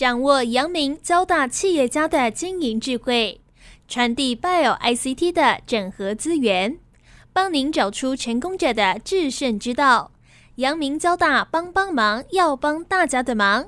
掌握阳明交大企业家的经营智慧，传递 Bio ICT 的整合资源，帮您找出成功者的制胜之道。阳明交大帮帮忙，要帮大家的忙。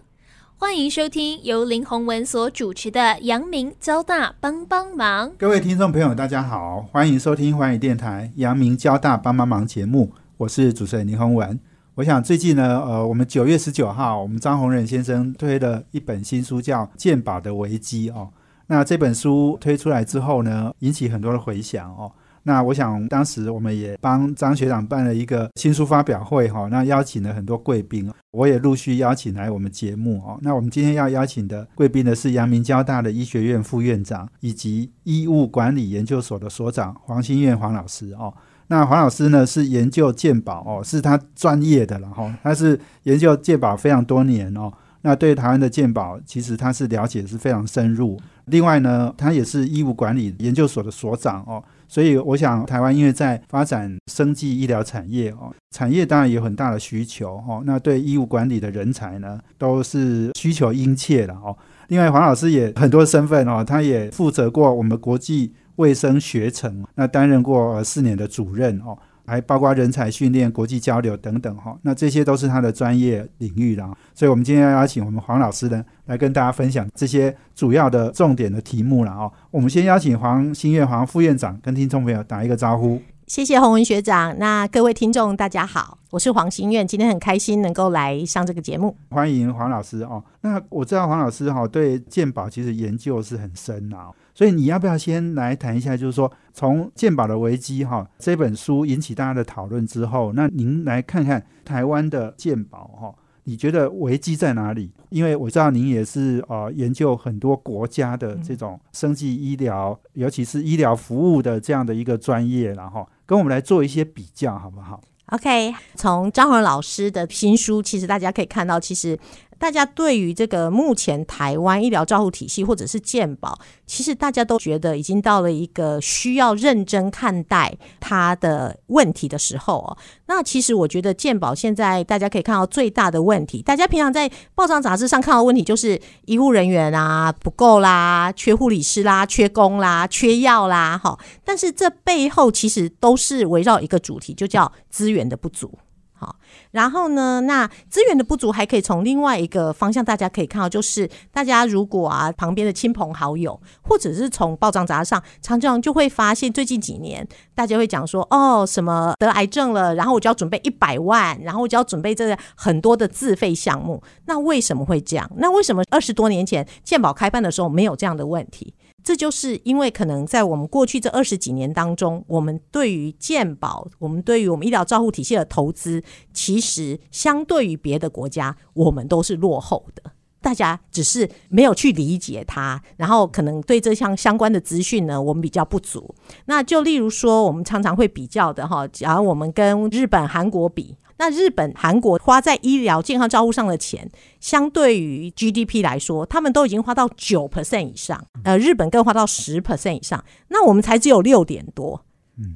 欢迎收听由林宏文所主持的《阳明交大帮帮忙》。各位听众朋友，大家好，欢迎收听环宇电台《阳明交大帮帮忙》节目，我是主持人林宏文。我想最近呢，呃，我们九月十九号，我们张宏仁先生推了一本新书，叫《鉴宝的危机》哦。那这本书推出来之后呢，引起很多的回响哦。那我想当时我们也帮张学长办了一个新书发表会哈，那邀请了很多贵宾，我也陆续邀请来我们节目哦。那我们今天要邀请的贵宾呢是阳明交大的医学院副院长以及医务管理研究所的所长黄新苑黄老师哦。那黄老师呢是研究鉴宝哦，是他专业的了哈，他是研究鉴宝非常多年哦。那对台湾的鉴宝，其实他是了解是非常深入。另外呢，他也是医务管理研究所的所长哦，所以我想台湾因为在发展生技医疗产业哦，产业当然有很大的需求哦。那对医务管理的人才呢，都是需求殷切的哦。另外，黄老师也很多身份哦，他也负责过我们国际。卫生学程，那担任过四年的主任哦，还包括人才训练、国际交流等等哈，那这些都是他的专业领域啦。所以，我们今天要邀请我们黄老师呢，来跟大家分享这些主要的重点的题目了哦。我们先邀请黄新月黄副院长跟听众朋友打一个招呼。谢谢洪文学长，那各位听众大家好，我是黄心愿，今天很开心能够来上这个节目，欢迎黄老师哦。那我知道黄老师哈对健保其实研究是很深啊。所以你要不要先来谈一下，就是说从鉴宝的危机哈这本书引起大家的讨论之后，那您来看看台湾的鉴宝哈，你觉得危机在哪里？因为我知道您也是呃研究很多国家的这种生计医疗，尤其是医疗服务的这样的一个专业，然后跟我们来做一些比较，好不好？OK，从张宏老师的新书，其实大家可以看到，其实。大家对于这个目前台湾医疗照护体系或者是健保，其实大家都觉得已经到了一个需要认真看待它的问题的时候哦。那其实我觉得健保现在大家可以看到最大的问题，大家平常在报章杂志上看到问题就是医护人员啊不够啦，缺护理师啦，缺工啦，缺药啦，哈。但是这背后其实都是围绕一个主题，就叫资源的不足。好，然后呢？那资源的不足还可以从另外一个方向，大家可以看到，就是大家如果啊，旁边的亲朋好友，或者是从报章杂志上，常常就会发现，最近几年大家会讲说，哦，什么得癌症了，然后我就要准备一百万，然后我就要准备这个很多的自费项目。那为什么会这样？那为什么二十多年前健保开办的时候没有这样的问题？这就是因为可能在我们过去这二十几年当中，我们对于健保，我们对于我们医疗照护体系的投资，其实相对于别的国家，我们都是落后的。大家只是没有去理解它，然后可能对这项相关的资讯呢，我们比较不足。那就例如说，我们常常会比较的哈，假如我们跟日本、韩国比。那日本、韩国花在医疗健康照护上的钱，相对于 GDP 来说，他们都已经花到九 percent 以上，呃，日本更花到十 percent 以上，那我们才只有六点多。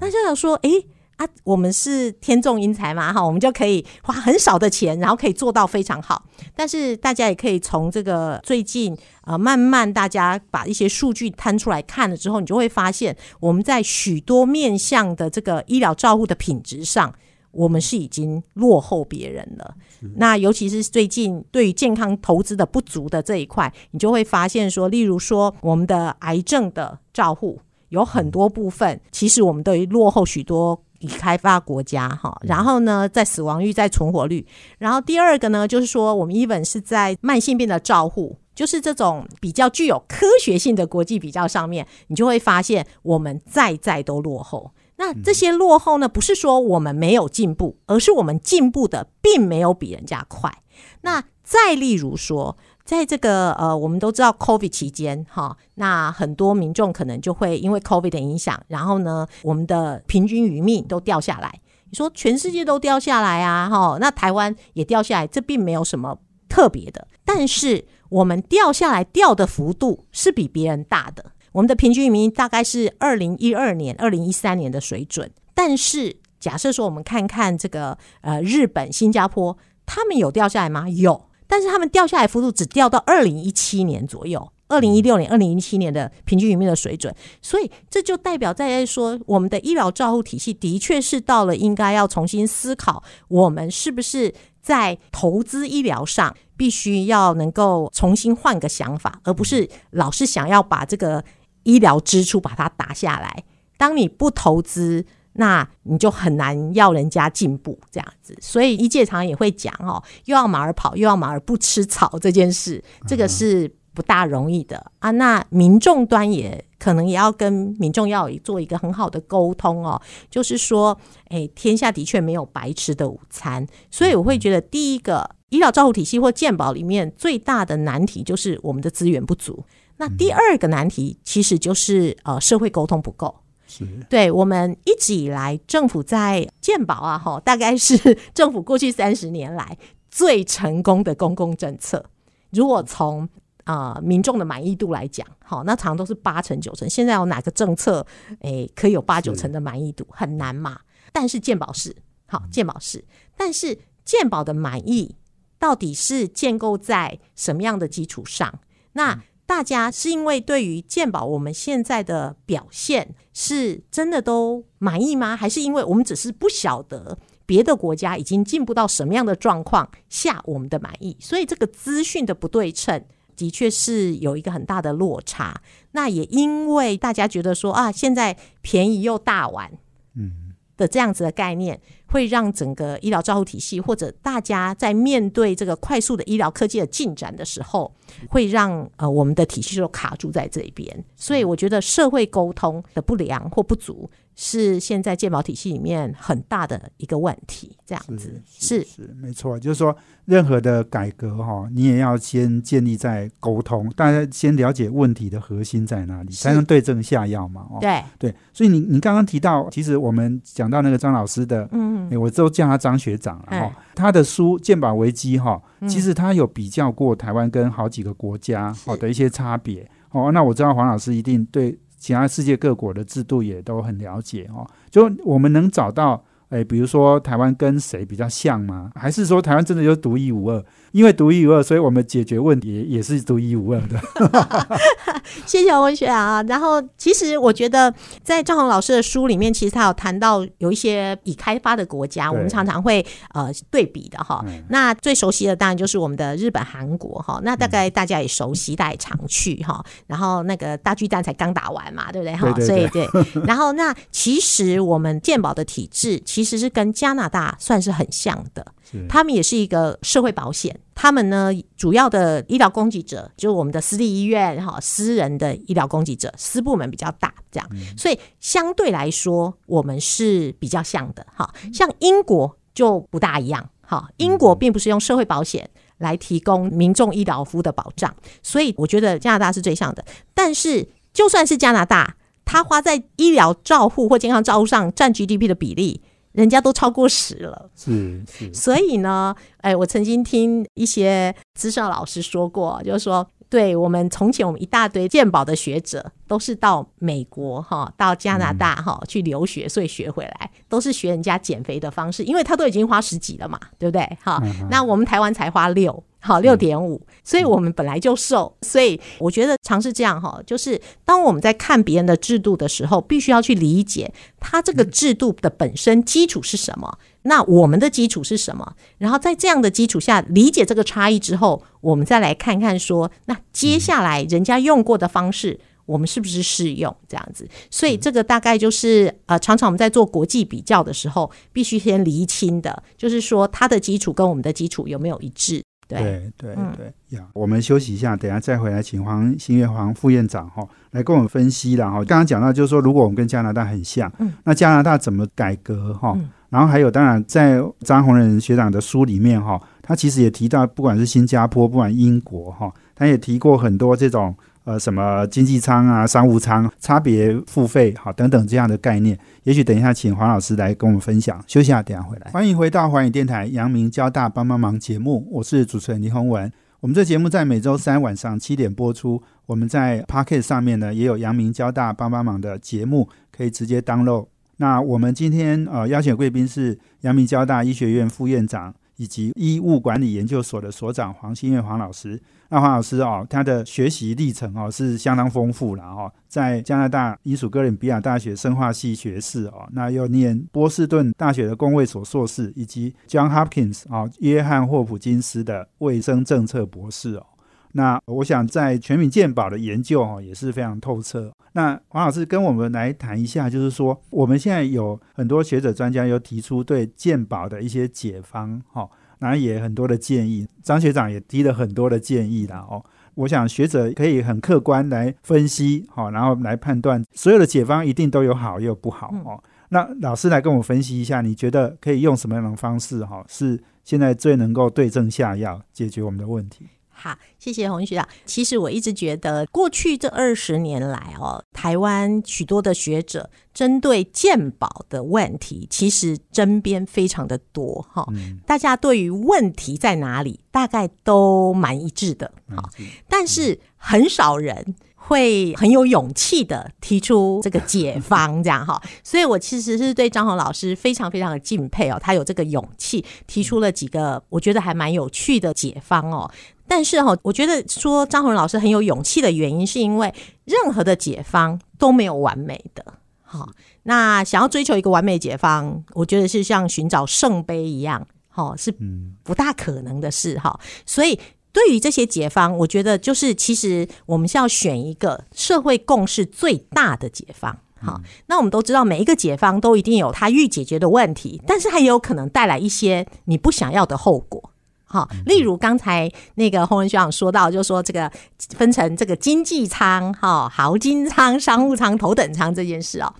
那就想说，哎啊，我们是天纵英才嘛，哈，我们就可以花很少的钱，然后可以做到非常好。但是大家也可以从这个最近啊，慢慢大家把一些数据摊出来看了之后，你就会发现，我们在许多面向的这个医疗照护的品质上。我们是已经落后别人了。那尤其是最近对于健康投资的不足的这一块，你就会发现说，例如说我们的癌症的照护有很多部分，其实我们都落后许多已开发国家哈。然后呢，在死亡率、在存活率，然后第二个呢，就是说我们 even 是在慢性病的照护，就是这种比较具有科学性的国际比较上面，你就会发现我们再再都落后。那这些落后呢？不是说我们没有进步，而是我们进步的并没有比人家快。那再例如说，在这个呃，我们都知道 COVID 期间哈，那很多民众可能就会因为 COVID 的影响，然后呢，我们的平均余命都掉下来。你说全世界都掉下来啊，哈，那台湾也掉下来，这并没有什么特别的。但是我们掉下来掉的幅度是比别人大的。我们的平均移民大概是二零一二年、二零一三年的水准，但是假设说我们看看这个呃日本、新加坡，他们有掉下来吗？有，但是他们掉下来幅度只掉到二零一七年左右。二零一六年、二零一七年的平均余命的水准，所以这就代表在说，我们的医疗照护体系的确是到了应该要重新思考，我们是不是在投资医疗上必须要能够重新换个想法，而不是老是想要把这个医疗支出把它打下来。当你不投资，那你就很难要人家进步这样子。所以医界常也会讲哦，又要马儿跑，又要马儿不吃草这件事，这个是。不大容易的啊，那民众端也可能也要跟民众要做一个很好的沟通哦，就是说，哎，天下的确没有白吃的午餐，所以我会觉得，第一个医疗照护体系或健保里面最大的难题就是我们的资源不足，那第二个难题其实就是呃社会沟通不够，是。对我们一直以来政府在健保啊，哈，大概是政府过去三十年来最成功的公共政策，如果从啊，民众的满意度来讲，好，那常都是八成九成。现在有哪个政策，诶，可以有八九成的满意度？很难嘛。但是健保是好，健保是，但是健保的满意到底是建构在什么样的基础上？那大家是因为对于健保我们现在的表现是真的都满意吗？还是因为我们只是不晓得别的国家已经进步到什么样的状况下我们的满意？所以这个资讯的不对称。的确是有一个很大的落差，那也因为大家觉得说啊，现在便宜又大碗，嗯的这样子的概念，会让整个医疗照护体系或者大家在面对这个快速的医疗科技的进展的时候，会让呃我们的体系就卡住在这一边，所以我觉得社会沟通的不良或不足。是现在健保体系里面很大的一个问题，这样子。是是。没错，就是说任何的改革哈，你也要先建立在沟通，大家先了解问题的核心在哪里，才能对症下药嘛。哦，对。对，所以你你刚刚提到，其实我们讲到那个张老师的，嗯，我都叫他张学长了哈。他的书《鉴宝危机》哈，其实他有比较过台湾跟好几个国家好的一些差别哦。那我知道黄老师一定对。其他世界各国的制度也都很了解哦，就我们能找到，诶，比如说台湾跟谁比较像吗？还是说台湾真的就独一无二？因为独一无二，所以我们解决问题也是独一无二的。谢谢文学啊。然后，其实我觉得在张宏老师的书里面，其实他有谈到有一些已开发的国家，我们常常会呃对比的哈。那最熟悉的当然就是我们的日本、韩国哈。那大概大家也熟悉，大家也常去哈。然后那个大巨蛋才刚打完嘛，对不对哈？所以对。然后那其实我们健保的体制其实是跟加拿大算是很像的。他们也是一个社会保险，他们呢主要的医疗供给者就是我们的私立医院哈，私人的医疗供给者，私部门比较大，这样，所以相对来说我们是比较像的哈。像英国就不大一样哈，英国并不是用社会保险来提供民众医疗服务的保障，所以我觉得加拿大是最像的。但是就算是加拿大，它花在医疗照护或健康照护上占 GDP 的比例。人家都超过十了，是是，所以呢，哎，我曾经听一些资深老师说过，就是说，对我们从前我们一大堆鉴宝的学者，都是到美国哈，到加拿大哈去留学，所以学回来都是学人家减肥的方式，因为他都已经花十几了嘛，对不对？哈，那我们台湾才花六。好，六点五，所以我们本来就瘦，所以我觉得尝试这样哈，就是当我们在看别人的制度的时候，必须要去理解它这个制度的本身基础是什么，那我们的基础是什么，然后在这样的基础下理解这个差异之后，我们再来看看说，那接下来人家用过的方式，我们是不是适用这样子？所以这个大概就是呃，常常我们在做国际比较的时候，必须先厘清的，就是说它的基础跟我们的基础有没有一致。对对对呀，我们休息一下，等下再回来，请黄新月黄副院长哈来跟我们分析了哈。刚刚讲到就是说，如果我们跟加拿大很像，那加拿大怎么改革哈？然后还有，当然在张宏仁学长的书里面哈，他其实也提到，不管是新加坡，不管英国哈，他也提过很多这种。呃，什么经济舱啊、商务舱差别付费，好等等这样的概念，也许等一下请黄老师来跟我们分享。休息下，等下回来。欢迎回到华语电台阳明交大帮帮忙节目，我是主持人倪宏文。我们这节目在每周三晚上七点播出。我们在 Pocket 上面呢，也有阳明交大帮帮忙的节目，可以直接 download。那我们今天呃邀请贵宾是阳明交大医学院副院长。以及医务管理研究所的所长黄新月黄老师。那黄老师哦，他的学习历程哦是相当丰富了哦，在加拿大伊属哥伦比亚大学生化系学士哦，那又念波士顿大学的工卫所硕士，以及 John Hopkins 啊约翰霍普金斯的卫生政策博士哦。那我想在全民健保的研究哦也是非常透彻。那黄老师跟我们来谈一下，就是说我们现在有很多学者专家又提出对健保的一些解方哈。那也很多的建议，张学长也提了很多的建议啦哦。我想学者可以很客观来分析，好，然后来判断所有的解方一定都有好也有不好哦。那老师来跟我分析一下，你觉得可以用什么样的方式哈，是现在最能够对症下药解决我们的问题？好，谢谢洪学长。其实我一直觉得，过去这二十年来哦，台湾许多的学者针对鉴宝的问题，其实争辩非常的多哈。大家对于问题在哪里，大概都蛮一致的哈。但是很少人会很有勇气的提出这个解方，这样哈。所以我其实是对张宏老师非常非常的敬佩哦，他有这个勇气提出了几个我觉得还蛮有趣的解方哦。但是哈，我觉得说张宏老师很有勇气的原因，是因为任何的解方都没有完美的。好，那想要追求一个完美解方，我觉得是像寻找圣杯一样，哈，是不大可能的事哈。所以对于这些解方，我觉得就是其实我们是要选一个社会共识最大的解方。好，那我们都知道每一个解方都一定有它欲解决的问题，但是它也有可能带来一些你不想要的后果。好，例如刚才那个洪文学长说到，就说这个分成这个经济舱、哈豪金舱、商务舱、头等舱这件事哦，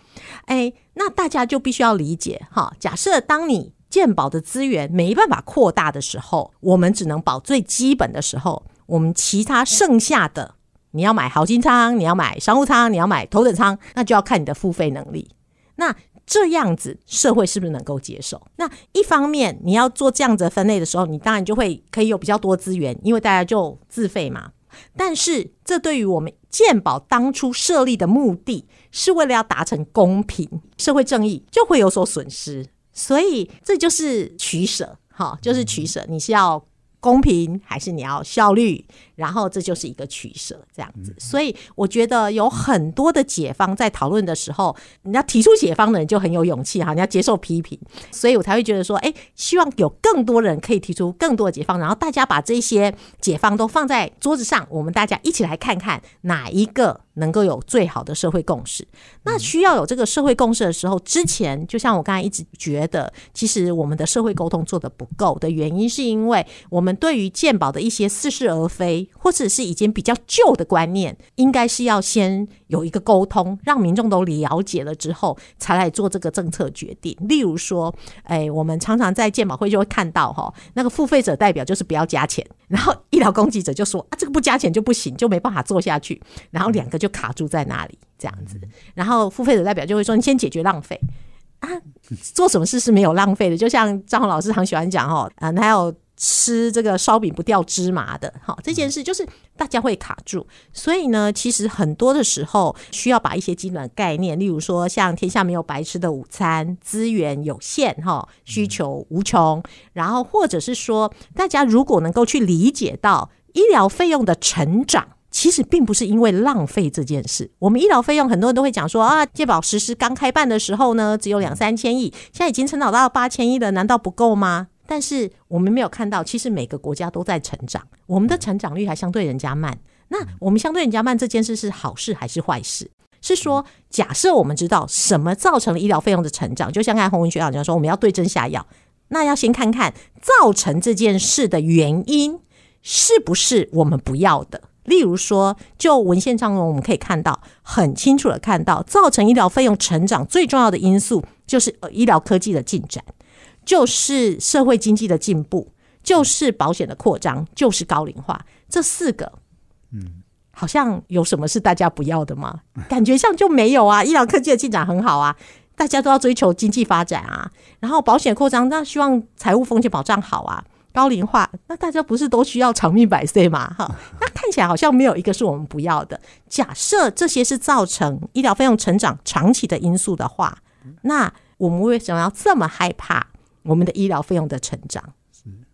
哎，那大家就必须要理解哈。假设当你健保的资源没办法扩大的时候，我们只能保最基本的时候，我们其他剩下的，你要买豪金舱，你要买商务舱，你要买头等舱，那就要看你的付费能力。那这样子社会是不是能够接受？那一方面你要做这样子分类的时候，你当然就会可以有比较多资源，因为大家就自费嘛。但是这对于我们健保当初设立的目的是为了要达成公平、社会正义，就会有所损失。所以这就是取舍，哈，就是取舍，你是要。公平还是你要效率，然后这就是一个取舍，这样子。所以我觉得有很多的解方在讨论的时候，你要提出解方的人就很有勇气哈，你要接受批评，所以我才会觉得说，哎，希望有更多人可以提出更多的解方，然后大家把这些解方都放在桌子上，我们大家一起来看看哪一个。能够有最好的社会共识，那需要有这个社会共识的时候，之前就像我刚才一直觉得，其实我们的社会沟通做的不够的原因，是因为我们对于鉴宝的一些似是而非，或者是已经比较旧的观念，应该是要先有一个沟通，让民众都了解了之后，才来做这个政策决定。例如说，哎，我们常常在健保会就会看到哈，那个付费者代表就是不要加钱，然后医疗供给者就说啊，这个不加钱就不行，就没办法做下去，然后两个就。就卡住在那里这样子，然后付费者代表就会说：“你先解决浪费啊，做什么事是没有浪费的。”就像张宏老师常喜欢讲哦，啊，还有吃这个烧饼不掉芝麻的，好这件事就是大家会卡住。所以呢，其实很多的时候需要把一些基本概念，例如说像天下没有白吃的午餐，资源有限哈，需求无穷，然后或者是说，大家如果能够去理解到医疗费用的成长。其实并不是因为浪费这件事，我们医疗费用很多人都会讲说啊，健保实施刚开办的时候呢，只有两三千亿，现在已经成长到八千亿了，难道不够吗？但是我们没有看到，其实每个国家都在成长，我们的成长率还相对人家慢。那我们相对人家慢这件事是好事还是坏事？是说，假设我们知道什么造成了医疗费用的成长，就像刚才洪文学长讲说，我们要对症下药，那要先看看造成这件事的原因是不是我们不要的。例如说，就文献上我们可以看到，很清楚的看到，造成医疗费用成长最重要的因素，就是医疗科技的进展，就是社会经济的进步，就是保险的扩张，就是高龄化。这四个，嗯，好像有什么是大家不要的吗？感觉上就没有啊。医疗科技的进展很好啊，大家都要追求经济发展啊，然后保险扩张，那希望财务风险保障好啊。高龄化，那大家不是都需要长命百岁吗？哈，那看起来好像没有一个是我们不要的。假设这些是造成医疗费用成长长期的因素的话，那我们为什么要这么害怕我们的医疗费用的成长？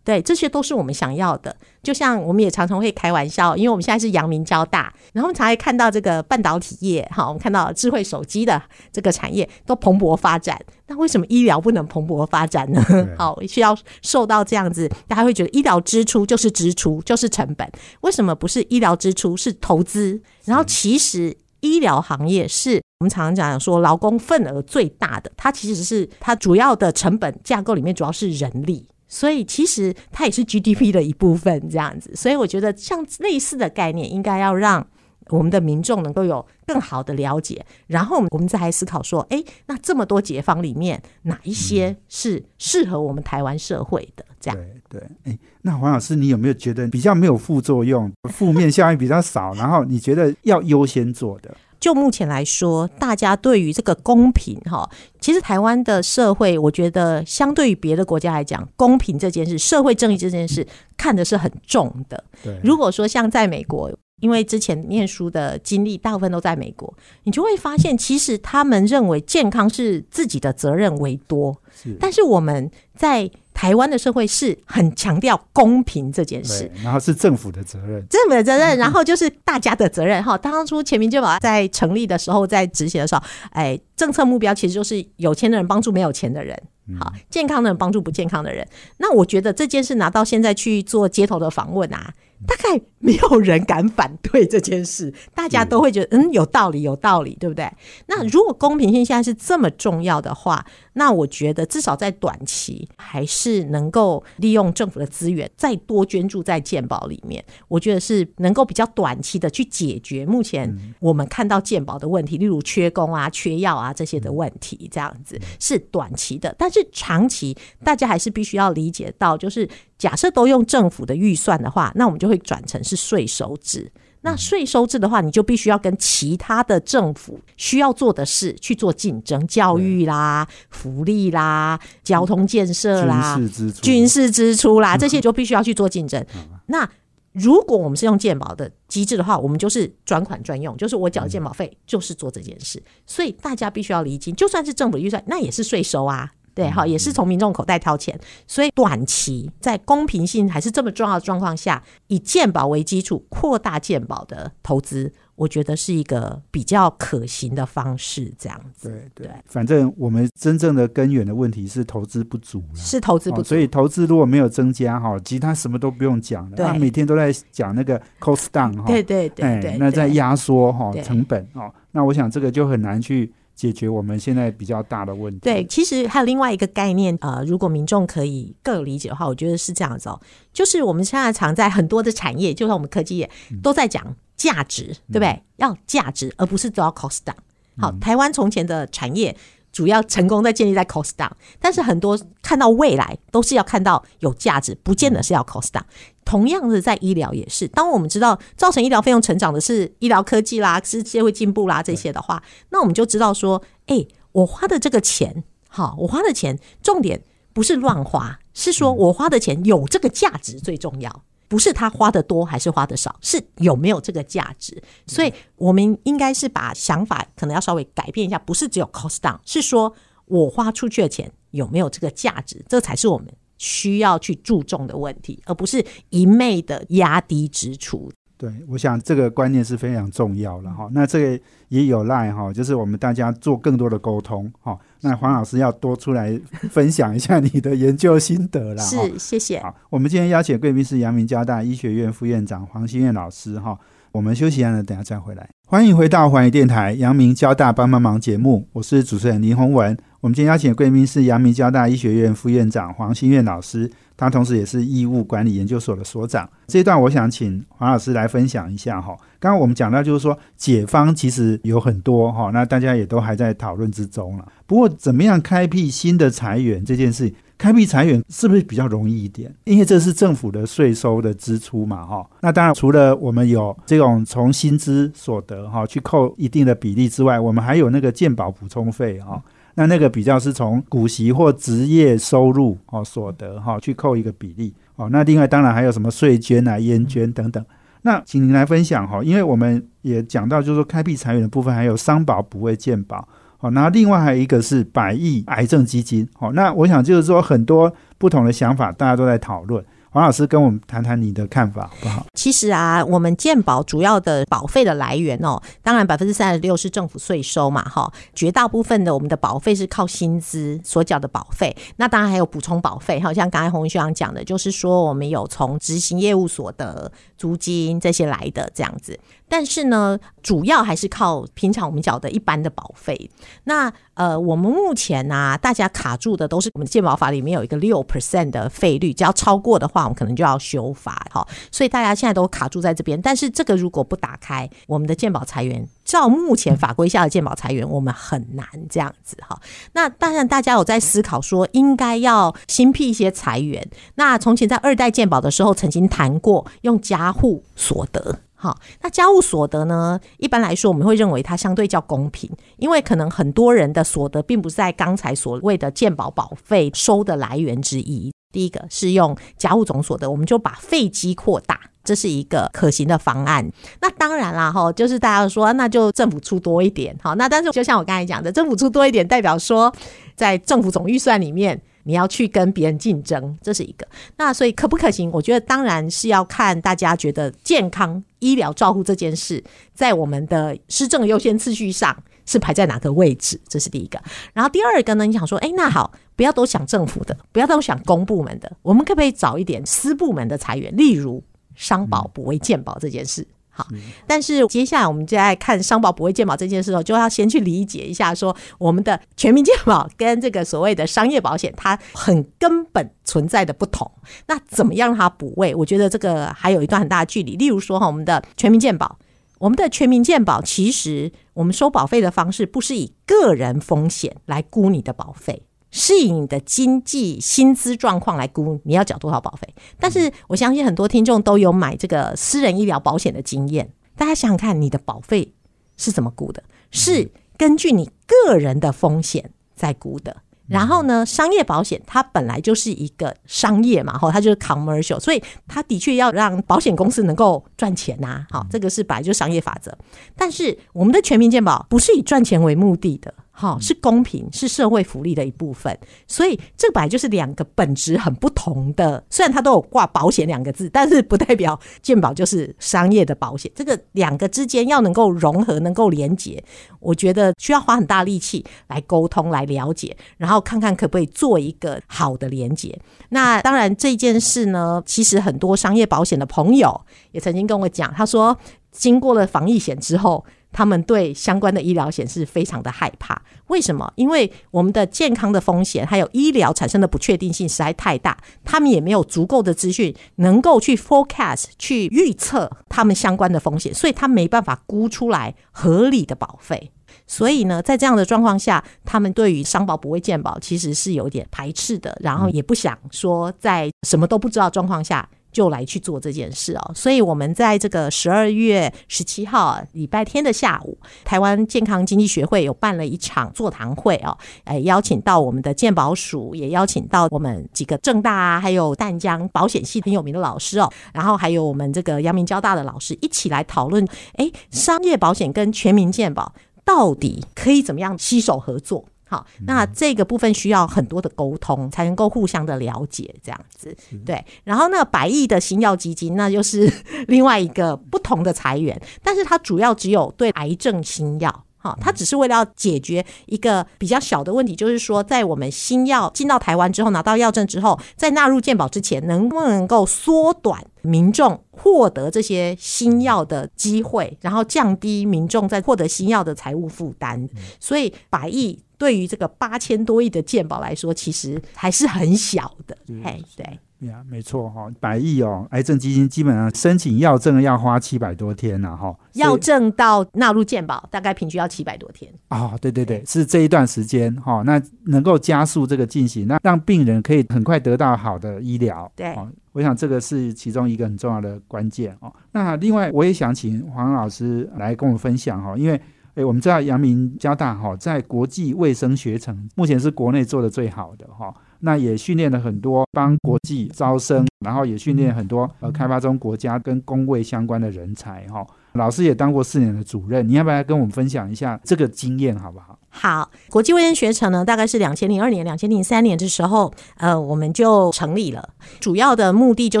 对，这些都是我们想要的。就像我们也常常会开玩笑，因为我们现在是阳明交大，然后我们常会看到这个半导体业，哈，我们看到智慧手机的这个产业都蓬勃发展。那为什么医疗不能蓬勃发展呢？好，需要受到这样子，大家会觉得医疗支出就是支出，就是成本。为什么不是医疗支出是投资？然后其实医疗行业是我们常常讲说劳工份额最大的，它其实是它主要的成本架构里面主要是人力。所以其实它也是 GDP 的一部分，这样子。所以我觉得像类似的概念，应该要让我们的民众能够有更好的了解，然后我们再来思考说，哎，那这么多解方里面，哪一些是适合我们台湾社会的？这样对对。哎，那黄老师，你有没有觉得比较没有副作用、负面效应比较少？然后你觉得要优先做的？就目前来说，大家对于这个公平哈，其实台湾的社会，我觉得相对于别的国家来讲，公平这件事、社会正义这件事，看的是很重的。对，如果说像在美国，因为之前念书的经历大部分都在美国，你就会发现，其实他们认为健康是自己的责任为多。是，但是我们在。台湾的社会是很强调公平这件事，然后是政府的责任，政府的责任，然后就是大家的责任。哈，当初全民健保在成立的时候，在执行的时候，哎，政策目标其实就是有钱的人帮助没有钱的人。好，健康的人帮助不健康的人。那我觉得这件事拿到现在去做街头的访问啊，大概没有人敢反对这件事，大家都会觉得嗯有道理，有道理，对不对？那如果公平性现在是这么重要的话，那我觉得至少在短期还是能够利用政府的资源再多捐助在健保里面。我觉得是能够比较短期的去解决目前我们看到健保的问题，例如缺工啊、缺药啊这些的问题，这样子是短期的，但是。长期，大家还是必须要理解到，就是假设都用政府的预算的话，那我们就会转成是税收制。那税收制的话，你就必须要跟其他的政府需要做的事去做竞争，教育啦、福利啦、交通建设啦、军事支出、军事支出啦，这些就必须要去做竞争。那如果我们是用健保的机制的话，我们就是专款专用，就是我缴健保费就是做这件事。所以大家必须要理清，就算是政府预算，那也是税收啊。对，好，也是从民众口袋掏钱，所以短期在公平性还是这么重要的状况下，以健保为基础扩大健保的投资，我觉得是一个比较可行的方式。这样子，对对，反正我们真正的根源的问题是投资不足，是投资不足，所以投资如果没有增加哈，其他什么都不用讲了，他每天都在讲那个 cost down 哈，对对对对，那在压缩哈成本哦，那我想这个就很难去。解决我们现在比较大的问题。对，其实还有另外一个概念，呃，如果民众可以更有理解的话，我觉得是这样子哦，就是我们现在常在很多的产业，就像我们科技业，都在讲价值，对不对？要价值，而不是都要 cost down。好，台湾从前的产业。主要成功在建立在 cost down，但是很多看到未来都是要看到有价值，不见得是要 cost down。同样的，在医疗也是，当我们知道造成医疗费用成长的是医疗科技啦，是社会进步啦这些的话，那我们就知道说，哎，我花的这个钱，好，我花的钱重点不是乱花，是说我花的钱有这个价值最重要。不是他花的多还是花的少，是有没有这个价值。所以我们应该是把想法可能要稍微改变一下，不是只有 cost down，是说我花出去的钱有没有这个价值，这才是我们需要去注重的问题，而不是一昧的压低支出。对，我想这个观念是非常重要了哈。那这个也有赖哈，就是我们大家做更多的沟通哈。那黄老师要多出来分享一下你的研究心得了。是，谢谢。好，我们今天邀请贵宾是阳明交大医学院副院长黄新燕老师哈。我们休息一下呢，等下再回来。欢迎回到环宇电台阳明交大帮帮忙节目，我是主持人林宏文。我们今天邀请的贵宾是阳明交大医学院副院长黄新燕老师。他同时也是义务管理研究所的所长。这一段我想请黄老师来分享一下哈。刚刚我们讲到就是说解方其实有很多哈，那大家也都还在讨论之中了。不过怎么样开辟新的财源这件事，开辟财源是不是比较容易一点？因为这是政府的税收的支出嘛哈。那当然除了我们有这种从薪资所得哈去扣一定的比例之外，我们还有那个健保补充费哈。那那个比较是从股息或职业收入哦所得哈去扣一个比例哦。那另外当然还有什么税捐啊、烟捐等等。那请您来分享哈，因为我们也讲到，就是说开辟财源的部分还有商保、补位健保哦。那另外还有一个是百亿癌症基金哦。那我想就是说很多不同的想法，大家都在讨论王老师跟我们谈谈你的看法好不好？其实啊，我们健保主要的保费的来源哦，当然百分之三十六是政府税收嘛，哈，绝大部分的我们的保费是靠薪资所缴的保费，那当然还有补充保费，好像刚才洪学长讲的，就是说我们有从执行业务所得、租金这些来的这样子。但是呢，主要还是靠平常我们缴的一般的保费。那呃，我们目前呢，大家卡住的都是我们健保法里面有一个六 percent 的费率，只要超过的话，我们可能就要修法哈。所以大家现在都卡住在这边。但是这个如果不打开，我们的健保裁员，照目前法规下的健保裁员，我们很难这样子哈。那当然，大家有在思考说，应该要新辟一些裁员。那从前在二代健保的时候，曾经谈过用家户所得。好，那家务所得呢？一般来说，我们会认为它相对较公平，因为可能很多人的所得并不在刚才所谓的健保保费收的来源之一。第一个是用家务总所得，我们就把费基扩大，这是一个可行的方案。那当然啦，哈，就是大家说，那就政府出多一点，好，那但是就像我刚才讲的，政府出多一点，代表说在政府总预算里面。你要去跟别人竞争，这是一个。那所以可不可行？我觉得当然是要看大家觉得健康医疗照护这件事，在我们的施政优先次序上是排在哪个位置，这是第一个。然后第二个呢，你想说，哎，那好，不要都想政府的，不要都想公部门的，我们可不可以找一点私部门的裁员，例如商保、补位、健保这件事？好，但是接下来我们就在看商保不会健保这件事哦，就要先去理解一下，说我们的全民健保跟这个所谓的商业保险，它很根本存在的不同。那怎么样让它补位？我觉得这个还有一段很大的距离。例如说哈，我们的全民健保，我们的全民健保，其实我们收保费的方式不是以个人风险来估你的保费。是以你的经济薪资状况来估你要缴多少保费，但是我相信很多听众都有买这个私人医疗保险的经验。大家想想看，你的保费是怎么估的？是根据你个人的风险在估的。然后呢，商业保险它本来就是一个商业嘛，哈，它就是 commercial，所以它的确要让保险公司能够赚钱呐，好，这个是本来就商业法则。但是我们的全民健保不是以赚钱为目的的。好，是公平，是社会福利的一部分，所以这本来就是两个本质很不同的。虽然它都有挂保险两个字，但是不代表健保就是商业的保险。这个两个之间要能够融合，能够连结，我觉得需要花很大力气来沟通、来了解，然后看看可不可以做一个好的连结。那当然这件事呢，其实很多商业保险的朋友也曾经跟我讲，他说经过了防疫险之后。他们对相关的医疗险是非常的害怕，为什么？因为我们的健康的风险还有医疗产生的不确定性实在太大，他们也没有足够的资讯能够去 forecast 去预测他们相关的风险，所以他没办法估出来合理的保费。所以呢，在这样的状况下，他们对于商保不会健保其实是有点排斥的，然后也不想说在什么都不知道状况下。就来去做这件事哦，所以我们在这个十二月十七号礼拜天的下午，台湾健康经济学会有办了一场座谈会哦，哎，邀请到我们的健保署，也邀请到我们几个正大啊，还有淡江保险系很有名的老师哦，然后还有我们这个阳明交大的老师一起来讨论，哎，商业保险跟全民健保到底可以怎么样携手合作？好，那这个部分需要很多的沟通，才能够互相的了解，这样子对。然后那百亿的新药基金，那就是 另外一个不同的裁员，但是它主要只有对癌症新药，好，它只是为了要解决一个比较小的问题，就是说在我们新药进到台湾之后，拿到药证之后，在纳入健保之前，能不能够缩短民众获得这些新药的机会，然后降低民众在获得新药的财务负担。所以百亿。对于这个八千多亿的健保来说，其实还是很小的。哎，对，呀，没错哈，百亿哦，癌症基金基本上申请药证要花七百多天呢，哈，药证到纳入健保大概平均要七百多天。啊，对对对，是这一段时间哈，那能够加速这个进行，那让病人可以很快得到好的医疗。对，我想这个是其中一个很重要的关键哦。那另外，我也想请黄老师来跟我们分享哈，因为。哎，我们知道阳明交大哈，在国际卫生学程目前是国内做的最好的哈。那也训练了很多帮国际招生，然后也训练很多呃开发中国家跟工卫相关的人才哈。老师也当过四年的主任，你要不要跟我们分享一下这个经验好不好？好，国际卫生学程呢，大概是两千零二年、两千零三年的时候，呃，我们就成立了。主要的目的就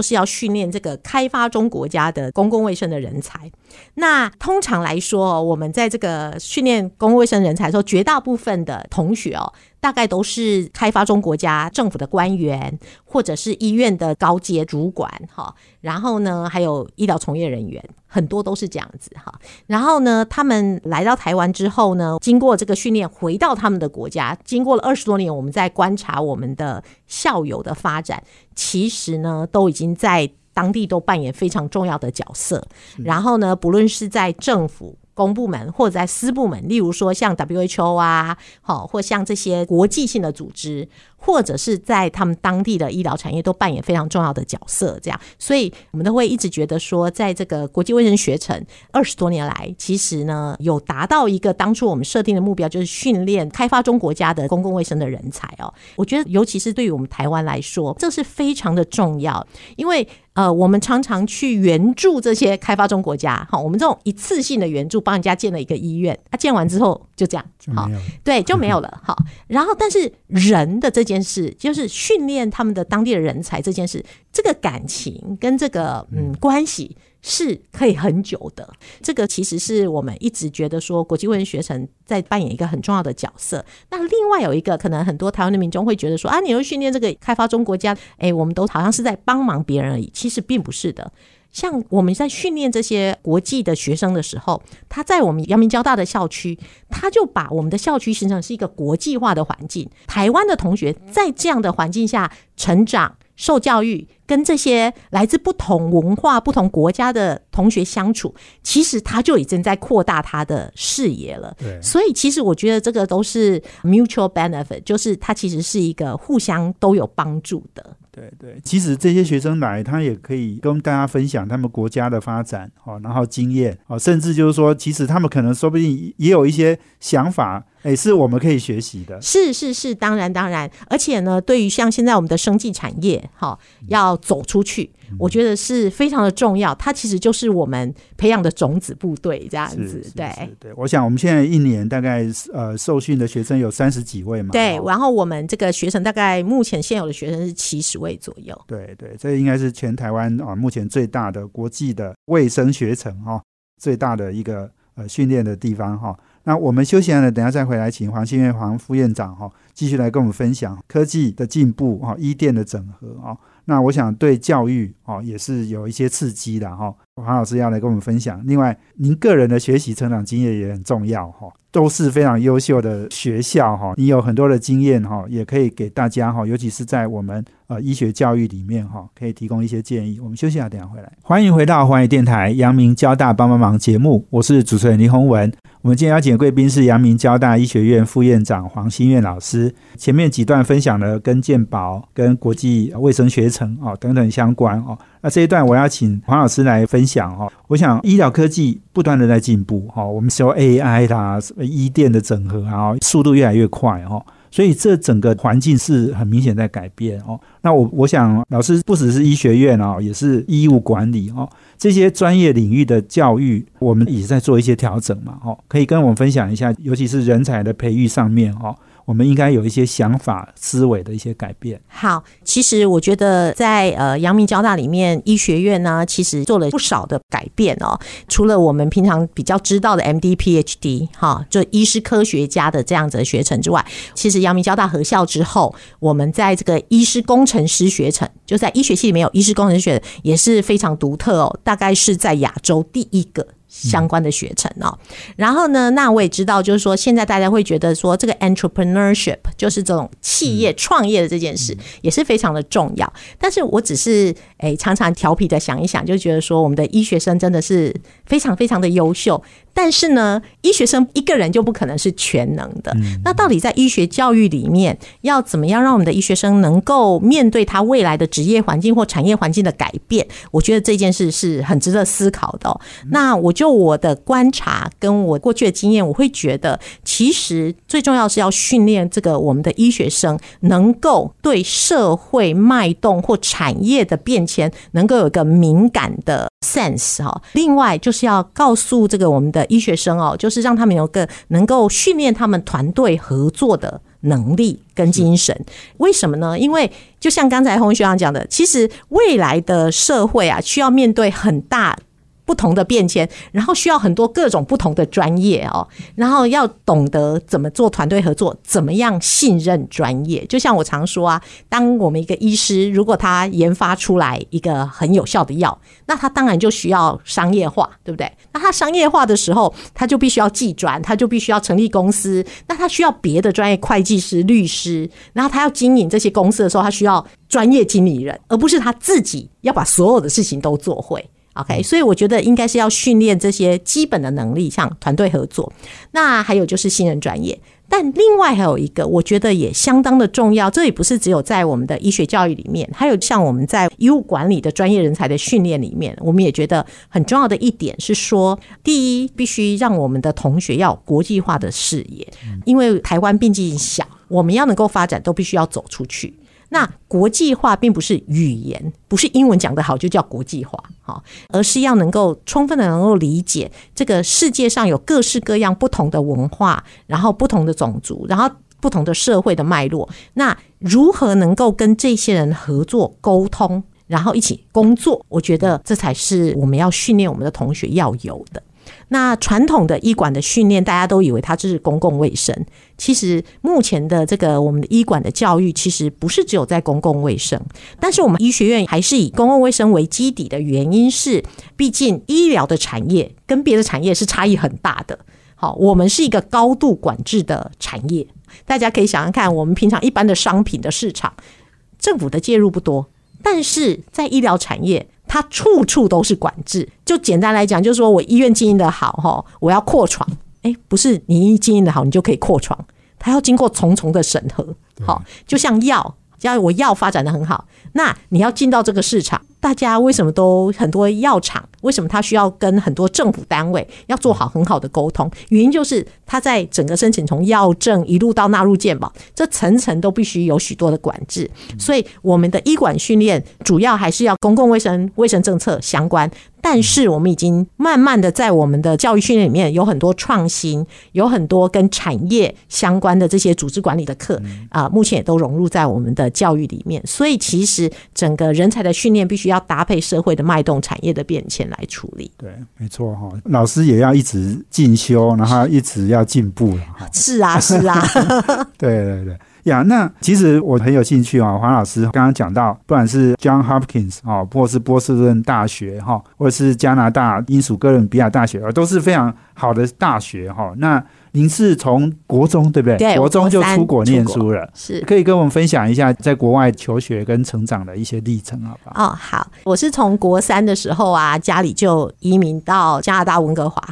是要训练这个开发中国家的公共卫生的人才。那通常来说，我们在这个训练公共卫生人才的时候，绝大部分的同学哦。大概都是开发中国家政府的官员，或者是医院的高阶主管，哈。然后呢，还有医疗从业人员，很多都是这样子，哈。然后呢，他们来到台湾之后呢，经过这个训练，回到他们的国家，经过了二十多年，我们在观察我们的校友的发展，其实呢，都已经在当地都扮演非常重要的角色。然后呢，不论是在政府。公部门或者在私部门，例如说像 WHO 啊，好，或像这些国际性的组织，或者是在他们当地的医疗产业，都扮演非常重要的角色。这样，所以我们都会一直觉得说，在这个国际卫生学程二十多年来，其实呢，有达到一个当初我们设定的目标，就是训练开发中国家的公共卫生的人才哦。我觉得，尤其是对于我们台湾来说，这是非常的重要，因为。呃，我们常常去援助这些开发中国家，好，我们这种一次性的援助，帮人家建了一个医院，他建完之后就这样，好，对，就没有了，好。然后，但是人的这件事，就是训练他们的当地的人才这件事，这个感情跟这个嗯关系。是可以很久的，这个其实是我们一直觉得说，国际卫生学城在扮演一个很重要的角色。那另外有一个可能，很多台湾的民众会觉得说，啊，你要训练这个开发中国家，哎，我们都好像是在帮忙别人而已。其实并不是的。像我们在训练这些国际的学生的时候，他在我们阳明交大的校区，他就把我们的校区形成是一个国际化的环境。台湾的同学在这样的环境下成长。受教育，跟这些来自不同文化、不同国家的同学相处，其实他就已经在扩大他的视野了。对，所以其实我觉得这个都是 mutual benefit，就是它其实是一个互相都有帮助的。对对，其实这些学生来，他也可以跟大家分享他们国家的发展哦，然后经验哦，甚至就是说，其实他们可能说不定也有一些想法。也是我们可以学习的，是是是，当然当然，而且呢，对于像现在我们的生技产业，哈，要走出去，我觉得是非常的重要。它其实就是我们培养的种子部队这样子，对对。我想我们现在一年大概呃受训的学生有三十几位嘛，对。然后我们这个学生大概目前现有的学生是七十位左右，对对。这应该是全台湾啊目前最大的国际的卫生学程哈，最大的一个呃训练的地方哈。那我们休息完了，等下再回来，请黄新月黄副院长哈，继续来跟我们分享科技的进步哈，医电的整合啊。那我想对教育哦也是有一些刺激的哈。黄老师要来跟我们分享。另外，您个人的学习成长经验也很重要哈，都是非常优秀的学校哈。你有很多的经验哈，也可以给大家哈，尤其是在我们呃医学教育里面哈，可以提供一些建议。我们休息下，等下回来。欢迎回到华语电台阳明交大帮帮忙节目，我是主持人林宏文。我们今天邀请的贵宾是阳明交大医学院副院长黄新月老师。前面几段分享了跟健保、跟国际卫生学程哦等等相关哦。那这一段我要请黄老师来分享哦。我想医疗科技不断的在进步哈，我们说 AI 啦、医电的整合啊，速度越来越快哈。所以这整个环境是很明显在改变哦。那我我想老师不只是医学院哦，也是医务管理哦，这些专业领域的教育，我们也在做一些调整嘛哦，可以跟我们分享一下，尤其是人才的培育上面哦。我们应该有一些想法、思维的一些改变。好，其实我觉得在呃阳明交大里面医学院呢，其实做了不少的改变哦。除了我们平常比较知道的 MD、PhD 哈，就医师科学家的这样子的学程之外，其实阳明交大合校之后，我们在这个医师工程师学程，就在医学系里面有医师工程师学，也是非常独特哦，大概是在亚洲第一个。相关的学程哦，然后呢，那我也知道，就是说现在大家会觉得说，这个 entrepreneurship 就是这种企业创业的这件事，也是非常的重要。但是我只是诶，常常调皮的想一想，就觉得说，我们的医学生真的是非常非常的优秀。但是呢，医学生一个人就不可能是全能的。那到底在医学教育里面，要怎么样让我们的医学生能够面对他未来的职业环境或产业环境的改变？我觉得这件事是很值得思考的。那我就我的观察跟我过去的经验，我会觉得，其实最重要是要训练这个我们的医学生能够对社会脉动或产业的变迁能够有一个敏感的 sense 哈。另外就是要告诉这个我们的医学生哦，就是让他们有个能够训练他们团队合作的能力跟精神。为什么呢？因为就像刚才洪学长讲的，其实未来的社会啊，需要面对很大。不同的变迁，然后需要很多各种不同的专业哦，然后要懂得怎么做团队合作，怎么样信任专业。就像我常说啊，当我们一个医师，如果他研发出来一个很有效的药，那他当然就需要商业化，对不对？那他商业化的时候，他就必须要技专，他就必须要成立公司，那他需要别的专业，会计师、律师，然后他要经营这些公司的时候，他需要专业经理人，而不是他自己要把所有的事情都做会。OK，所以我觉得应该是要训练这些基本的能力，像团队合作。那还有就是新人专业，但另外还有一个，我觉得也相当的重要。这也不是只有在我们的医学教育里面，还有像我们在医务管理的专业人才的训练里面，我们也觉得很重要的一点是说，第一，必须让我们的同学要国际化的视野，因为台湾毕竟小，我们要能够发展，都必须要走出去。那国际化并不是语言，不是英文讲得好就叫国际化，哈，而是要能够充分的能够理解这个世界上有各式各样不同的文化，然后不同的种族，然后不同的社会的脉络。那如何能够跟这些人合作沟通，然后一起工作？我觉得这才是我们要训练我们的同学要有的。那传统的医馆的训练，大家都以为它这是公共卫生。其实目前的这个我们的医馆的教育，其实不是只有在公共卫生。但是我们医学院还是以公共卫生为基底的原因是，毕竟医疗的产业跟别的产业是差异很大的。好，我们是一个高度管制的产业。大家可以想想看，我们平常一般的商品的市场，政府的介入不多，但是在医疗产业。它处处都是管制，就简单来讲，就是说我医院经营的好哈，我要扩床，哎，不是你一经营的好，你就可以扩床，它要经过重重的审核，好，就像药，像我药发展的很好，那你要进到这个市场。大家为什么都很多药厂？为什么他需要跟很多政府单位要做好很好的沟通？原因就是他在整个申请从药证一路到纳入健保，这层层都必须有许多的管制。所以我们的医管训练主要还是要公共卫生卫生政策相关。但是我们已经慢慢的在我们的教育训练里面有很多创新，有很多跟产业相关的这些组织管理的课啊，目前也都融入在我们的教育里面。所以其实整个人才的训练必须要搭配社会的脉动、产业的变迁来处理。对，没错哈，老师也要一直进修，然后一直要进步了。是啊，是啊，对 对对。呀，那其实我很有兴趣啊。黄老师刚刚讲到，不管是 John Hopkins 哦，或是波士顿大学哈，或者是加拿大英属哥伦比亚大学，都是非常好的大学哈。那您是从国中对不对？对，国中就出国念书了，是可以跟我们分享一下在国外求学跟成长的一些历程，好不好？哦，好，我是从国三的时候啊，家里就移民到加拿大温哥华，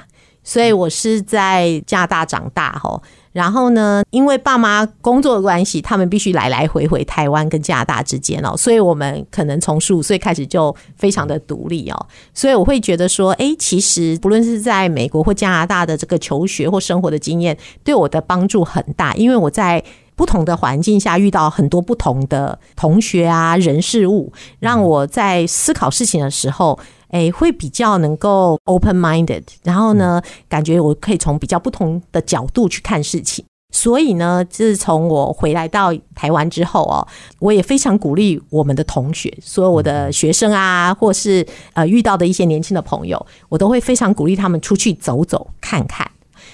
所以我是在加拿大长大哈。然后呢，因为爸妈工作的关系，他们必须来来回回台湾跟加拿大之间哦，所以我们可能从十五岁开始就非常的独立哦，所以我会觉得说，哎，其实不论是在美国或加拿大的这个求学或生活的经验，对我的帮助很大，因为我在不同的环境下遇到很多不同的同学啊、人事物，让我在思考事情的时候。哎，会比较能够 open minded，然后呢，感觉我可以从比较不同的角度去看事情。所以呢，自从我回来到台湾之后哦，我也非常鼓励我们的同学，所有我的学生啊，或是呃遇到的一些年轻的朋友，我都会非常鼓励他们出去走走看看，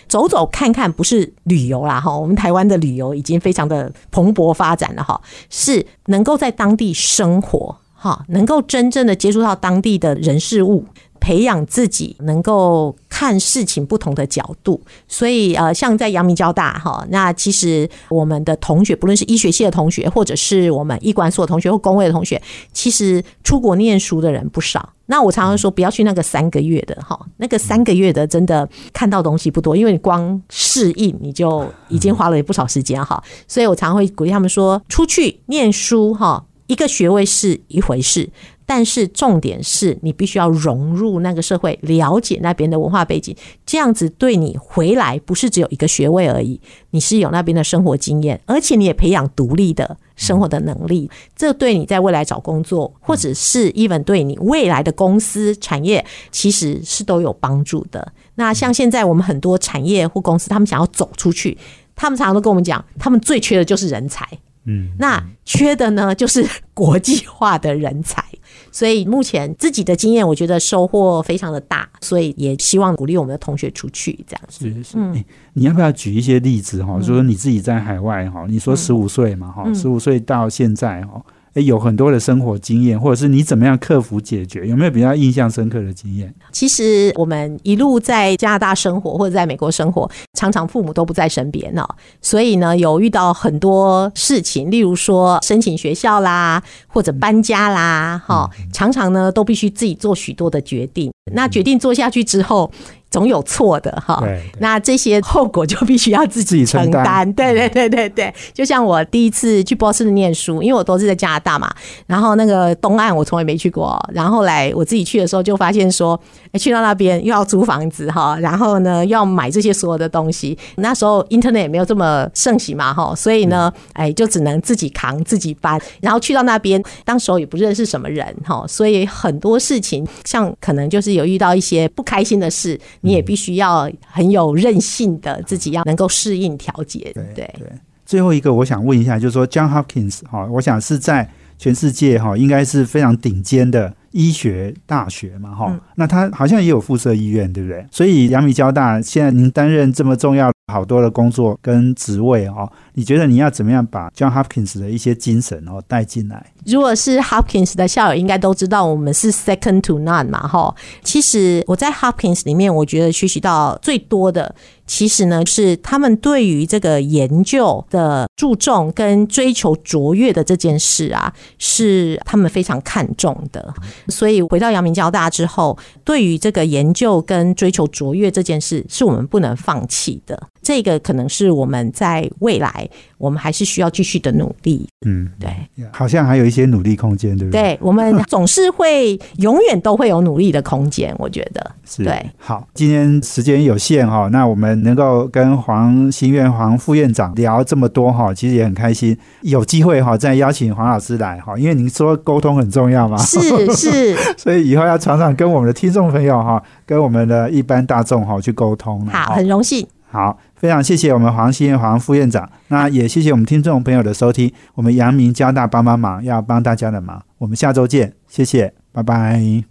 走走看看不是旅游啦哈，我们台湾的旅游已经非常的蓬勃发展了哈，是能够在当地生活。哈，能够真正的接触到当地的人事物，培养自己能够看事情不同的角度。所以呃，像在阳明交大哈，那其实我们的同学，不论是医学系的同学，或者是我们医管所的同学或工位的同学，其实出国念书的人不少。那我常常说，不要去那个三个月的哈，那个三个月的真的看到东西不多，因为你光适应你就已经花了不少时间哈。所以我常会鼓励他们说，出去念书哈。一个学位是一回事，但是重点是你必须要融入那个社会，了解那边的文化背景，这样子对你回来不是只有一个学位而已，你是有那边的生活经验，而且你也培养独立的生活的能力，这对你在未来找工作，或者是 even 对你未来的公司产业，其实是都有帮助的。那像现在我们很多产业或公司，他们想要走出去，他们常常都跟我们讲，他们最缺的就是人才。嗯，那缺的呢，就是国际化的人才。所以目前自己的经验，我觉得收获非常的大，所以也希望鼓励我们的同学出去这样子。是是，哎，你要不要举一些例子哈？就是你自己在海外哈，你说十五岁嘛哈，十五岁到现在哈。哎，有很多的生活经验，或者是你怎么样克服解决？有没有比较印象深刻的经验？其实我们一路在加拿大生活，或者在美国生活，常常父母都不在身边哦，所以呢，有遇到很多事情，例如说申请学校啦，或者搬家啦，哈，常常呢都必须自己做许多的决定。那决定做下去之后。总有错的哈，那这些后果就必须要自己承担。对对对对对，就像我第一次去波士顿念书，因为我都是在加拿大嘛，然后那个东岸我从来没去过，然后来我自己去的时候就发现说，哎，去到那边又要租房子哈，然后呢要买这些所有的东西，那时候 Internet 也没有这么盛行嘛哈，所以呢，哎，就只能自己扛自己搬，然后去到那边，当时候也不认识什么人哈，所以很多事情像可能就是有遇到一些不开心的事。你也必须要很有韧性的，自己要能够适应调节。对对。最后一个，我想问一下，就是说，John Hopkins 哈，我想是在全世界哈，应该是非常顶尖的医学大学嘛哈。那他好像也有附设医院，对不对？所以阳明交大现在您担任这么重要好多的工作跟职位哦，你觉得你要怎么样把 John Hopkins 的一些精神哦带进来？如果是 Hopkins 的校友，应该都知道我们是 second to none 嘛，哈。其实我在 Hopkins 里面，我觉得学习到最多的，其实呢是他们对于这个研究的注重跟追求卓越的这件事啊，是他们非常看重的。所以回到阳明交大之后，对于这个研究跟追求卓越这件事，是我们不能放弃的。这个可能是我们在未来，我们还是需要继续的努力。嗯，对，好像还有一些努力空间，对不对？对，我们总是会永远都会有努力的空间，我觉得是。对，好，今天时间有限哈，那我们能够跟黄新院黄副院长聊这么多哈，其实也很开心。有机会哈，再邀请黄老师来哈，因为您说沟通很重要嘛，是 是，所以以后要常常跟我们的听众朋友哈，跟我们的一般大众哈去沟通。好，很荣幸。好，非常谢谢我们黄新黄副院长，那也谢谢我们听众朋友的收听。我们阳明交大帮帮忙，要帮大家的忙，我们下周见，谢谢，拜拜。